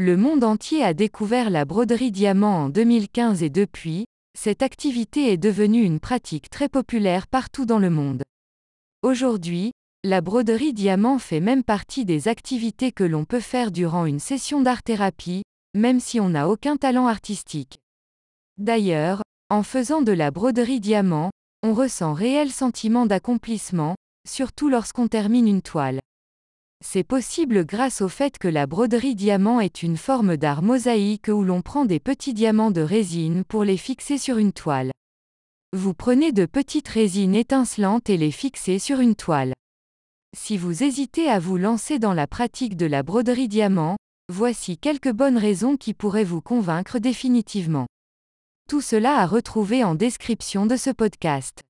Le monde entier a découvert la broderie diamant en 2015 et depuis, cette activité est devenue une pratique très populaire partout dans le monde. Aujourd'hui, la broderie diamant fait même partie des activités que l'on peut faire durant une session d'art-thérapie, même si on n'a aucun talent artistique. D'ailleurs, en faisant de la broderie diamant, on ressent réel sentiment d'accomplissement, surtout lorsqu'on termine une toile. C'est possible grâce au fait que la broderie diamant est une forme d'art mosaïque où l'on prend des petits diamants de résine pour les fixer sur une toile. Vous prenez de petites résines étincelantes et les fixez sur une toile. Si vous hésitez à vous lancer dans la pratique de la broderie diamant, voici quelques bonnes raisons qui pourraient vous convaincre définitivement. Tout cela à retrouver en description de ce podcast.